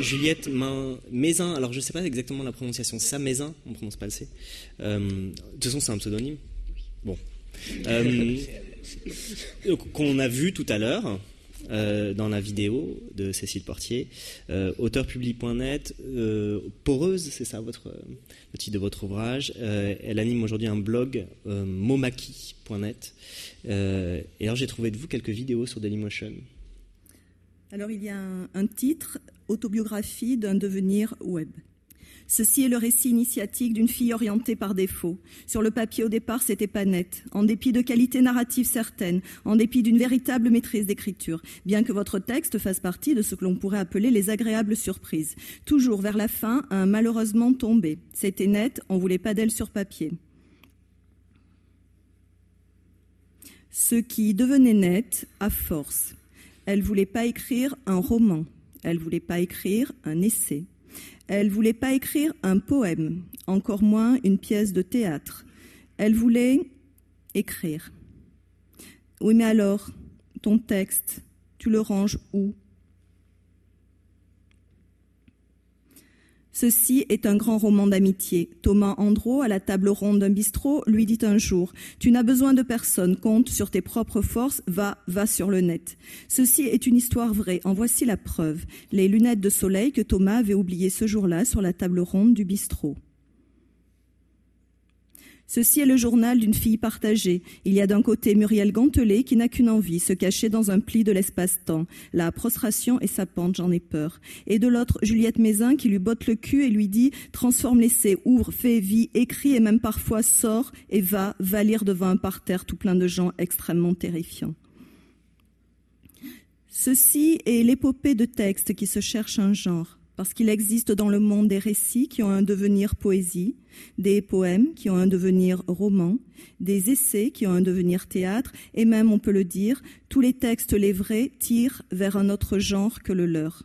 Juliette Mézin, alors je ne sais pas exactement la prononciation, ça Mézin On ne prononce pas le C. Euh, de toute façon, c'est un pseudonyme. Bon. Euh, qu'on a vu tout à l'heure euh, dans la vidéo de Cécile Portier, auteurpublic.net, Poreuse, c'est ça votre, le titre de votre ouvrage. elle anime aujourd'hui un blog, momaki.net. et alors j'ai trouvé de vous quelques vidéos sur Dailymotion. Alors il y a un titre, Autobiographie d'un devenir web. Ceci est le récit initiatique d'une fille orientée par défaut. Sur le papier au départ, c'était pas net, en dépit de qualités narratives certaines, en dépit d'une véritable maîtrise d'écriture, bien que votre texte fasse partie de ce que l'on pourrait appeler les agréables surprises. Toujours vers la fin, un malheureusement tombé. C'était net, on voulait pas d'elle sur papier. Ce qui devenait net à force. Elle voulait pas écrire un roman. Elle voulait pas écrire un essai. Elle voulait pas écrire un poème, encore moins une pièce de théâtre. Elle voulait écrire. Oui, mais alors, ton texte, tu le ranges où? Ceci est un grand roman d'amitié. Thomas Andro, à la table ronde d'un bistrot, lui dit un jour Tu n'as besoin de personne, compte sur tes propres forces, va, va sur le net. Ceci est une histoire vraie, en voici la preuve. Les lunettes de soleil que Thomas avait oubliées ce jour-là sur la table ronde du bistrot. Ceci est le journal d'une fille partagée. Il y a d'un côté Muriel Gantelet qui n'a qu'une envie, se cacher dans un pli de l'espace-temps. La prostration et sa pente, j'en ai peur. Et de l'autre, Juliette Mézin qui lui botte le cul et lui dit transforme l'essai, ouvre, fais vie, écrit et même parfois sort et va, va lire devant un parterre tout plein de gens extrêmement terrifiants. Ceci est l'épopée de textes qui se cherchent un genre parce qu'il existe dans le monde des récits qui ont un devenir poésie, des poèmes qui ont un devenir roman, des essais qui ont un devenir théâtre, et même, on peut le dire, tous les textes, les vrais, tirent vers un autre genre que le leur.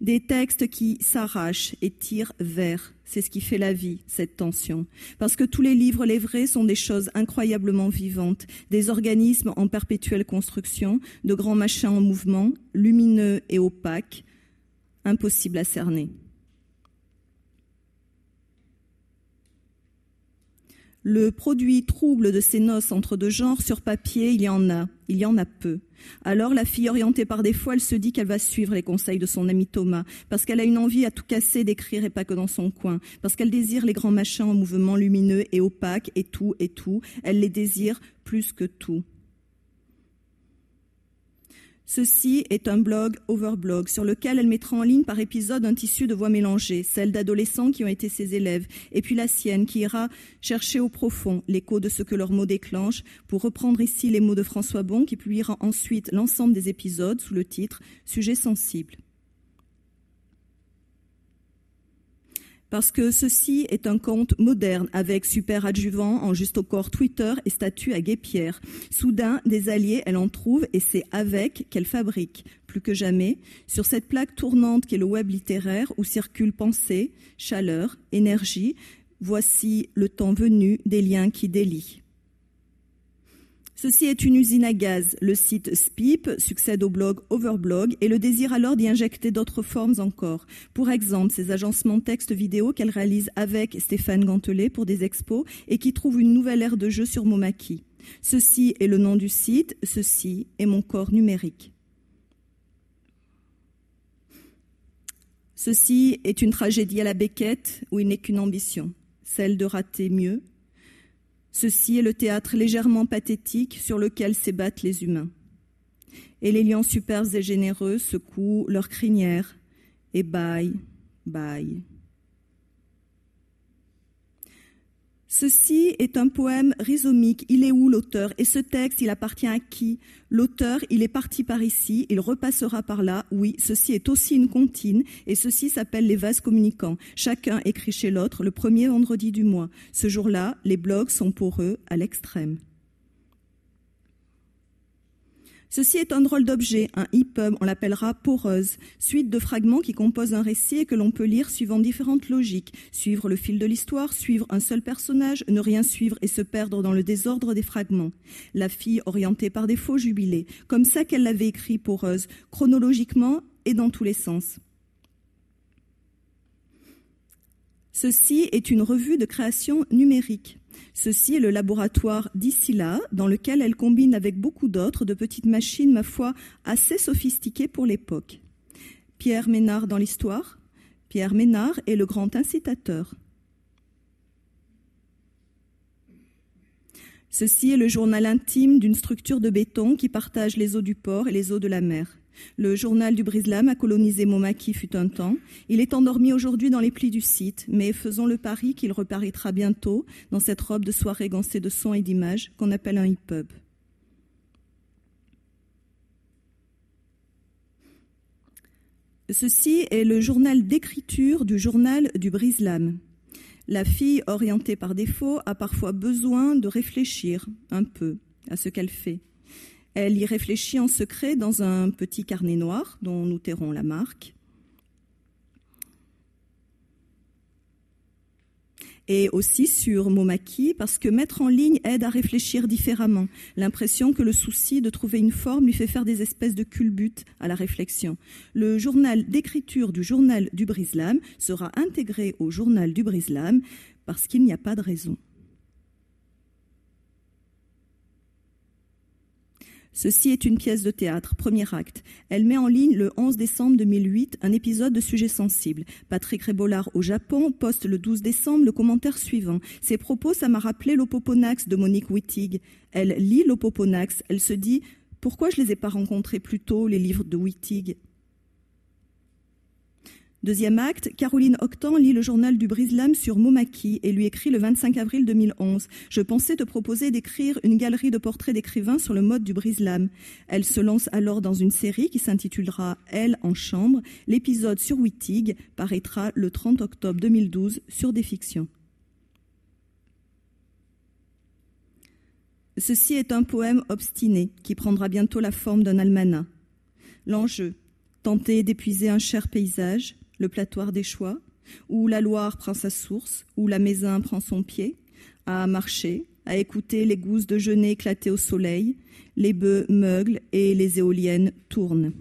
Des textes qui s'arrachent et tirent vers. C'est ce qui fait la vie, cette tension. Parce que tous les livres, les vrais, sont des choses incroyablement vivantes, des organismes en perpétuelle construction, de grands machins en mouvement, lumineux et opaques, impossibles à cerner. Le produit trouble de ces noces entre deux genres sur papier, il y en a, il y en a peu. Alors la fille orientée par défaut, elle se dit qu'elle va suivre les conseils de son ami Thomas, parce qu'elle a une envie à tout casser d'écrire et pas que dans son coin, parce qu'elle désire les grands machins en mouvement lumineux et opaques et tout et tout, elle les désire plus que tout. Ceci est un blog Overblog sur lequel elle mettra en ligne par épisode un tissu de voix mélangées, celle d'adolescents qui ont été ses élèves, et puis la sienne qui ira chercher au profond l'écho de ce que leurs mots déclenchent, pour reprendre ici les mots de François Bon qui publiera ensuite l'ensemble des épisodes sous le titre Sujet sensible. Parce que ceci est un conte moderne avec super adjuvant en juste au corps Twitter et statut à guépière. Soudain, des alliés, elle en trouve et c'est avec qu'elle fabrique, plus que jamais, sur cette plaque tournante qu'est le web littéraire où circulent pensée, chaleur, énergie. Voici le temps venu des liens qui délient. Ceci est une usine à gaz. Le site SPIP succède au blog Overblog et le désir alors d'y injecter d'autres formes encore. Pour exemple, ces agencements texte vidéo qu'elle réalise avec Stéphane Gantelet pour des expos et qui trouvent une nouvelle ère de jeu sur Momaki. Ceci est le nom du site, ceci est mon corps numérique. Ceci est une tragédie à la Beckett où il n'est qu'une ambition, celle de rater mieux, Ceci est le théâtre légèrement pathétique sur lequel s'ébattent les humains. Et les lions superbes et généreux secouent leurs crinières et baillent, baillent. Ceci est un poème rhizomique. Il est où l'auteur Et ce texte, il appartient à qui? L'auteur, il est parti par ici, il repassera par là. Oui, ceci est aussi une comptine et ceci s'appelle les vases communicants. Chacun écrit chez l'autre le premier vendredi du mois. Ce jour-là, les blogs sont pour eux à l'extrême. Ceci est un drôle d'objet, un EPUB, on l'appellera poreuse, suite de fragments qui composent un récit et que l'on peut lire suivant différentes logiques, suivre le fil de l'histoire, suivre un seul personnage, ne rien suivre et se perdre dans le désordre des fragments. La fille orientée par défaut jubilée, comme ça qu'elle l'avait écrit poreuse, chronologiquement et dans tous les sens. Ceci est une revue de création numérique. Ceci est le laboratoire là, dans lequel elle combine avec beaucoup d'autres de petites machines, ma foi, assez sophistiquées pour l'époque. Pierre Ménard dans l'histoire. Pierre Ménard est le grand incitateur. Ceci est le journal intime d'une structure de béton qui partage les eaux du port et les eaux de la mer. Le journal du Brislam a colonisé Momaki fut un temps. Il est endormi aujourd'hui dans les plis du site, mais faisons le pari qu'il reparaîtra bientôt dans cette robe de soirée gancée de sons et d'images qu'on appelle un hip-hop. Ceci est le journal d'écriture du journal du Brislam. La fille, orientée par défaut, a parfois besoin de réfléchir un peu à ce qu'elle fait. Elle y réfléchit en secret dans un petit carnet noir dont nous tairons la marque. et aussi sur Momaki, parce que mettre en ligne aide à réfléchir différemment. L'impression que le souci de trouver une forme lui fait faire des espèces de culbutes à la réflexion. Le journal d'écriture du journal du Brislam sera intégré au journal du Brislam parce qu'il n'y a pas de raison. Ceci est une pièce de théâtre, premier acte. Elle met en ligne le 11 décembre 2008 un épisode de sujet sensible. Patrick Rébolard au Japon poste le 12 décembre le commentaire suivant. Ses propos, ça m'a rappelé l'Opoponax de Monique Wittig. Elle lit l'Opoponax, elle se dit pourquoi je les ai pas rencontrés plus tôt, les livres de Wittig? Deuxième acte, Caroline Octan lit le journal du Brislam sur Momaki et lui écrit le 25 avril 2011. Je pensais te proposer d'écrire une galerie de portraits d'écrivains sur le mode du Brislam. Elle se lance alors dans une série qui s'intitulera Elle en chambre. L'épisode sur Wittig paraîtra le 30 octobre 2012 sur des fictions. Ceci est un poème obstiné qui prendra bientôt la forme d'un almanach. L'enjeu, tenter d'épuiser un cher paysage, le platoir des choix, où la Loire prend sa source, où la Mézin prend son pied, à marcher, à écouter les gousses de genêt éclater au soleil, les bœufs meuglent et les éoliennes tournent.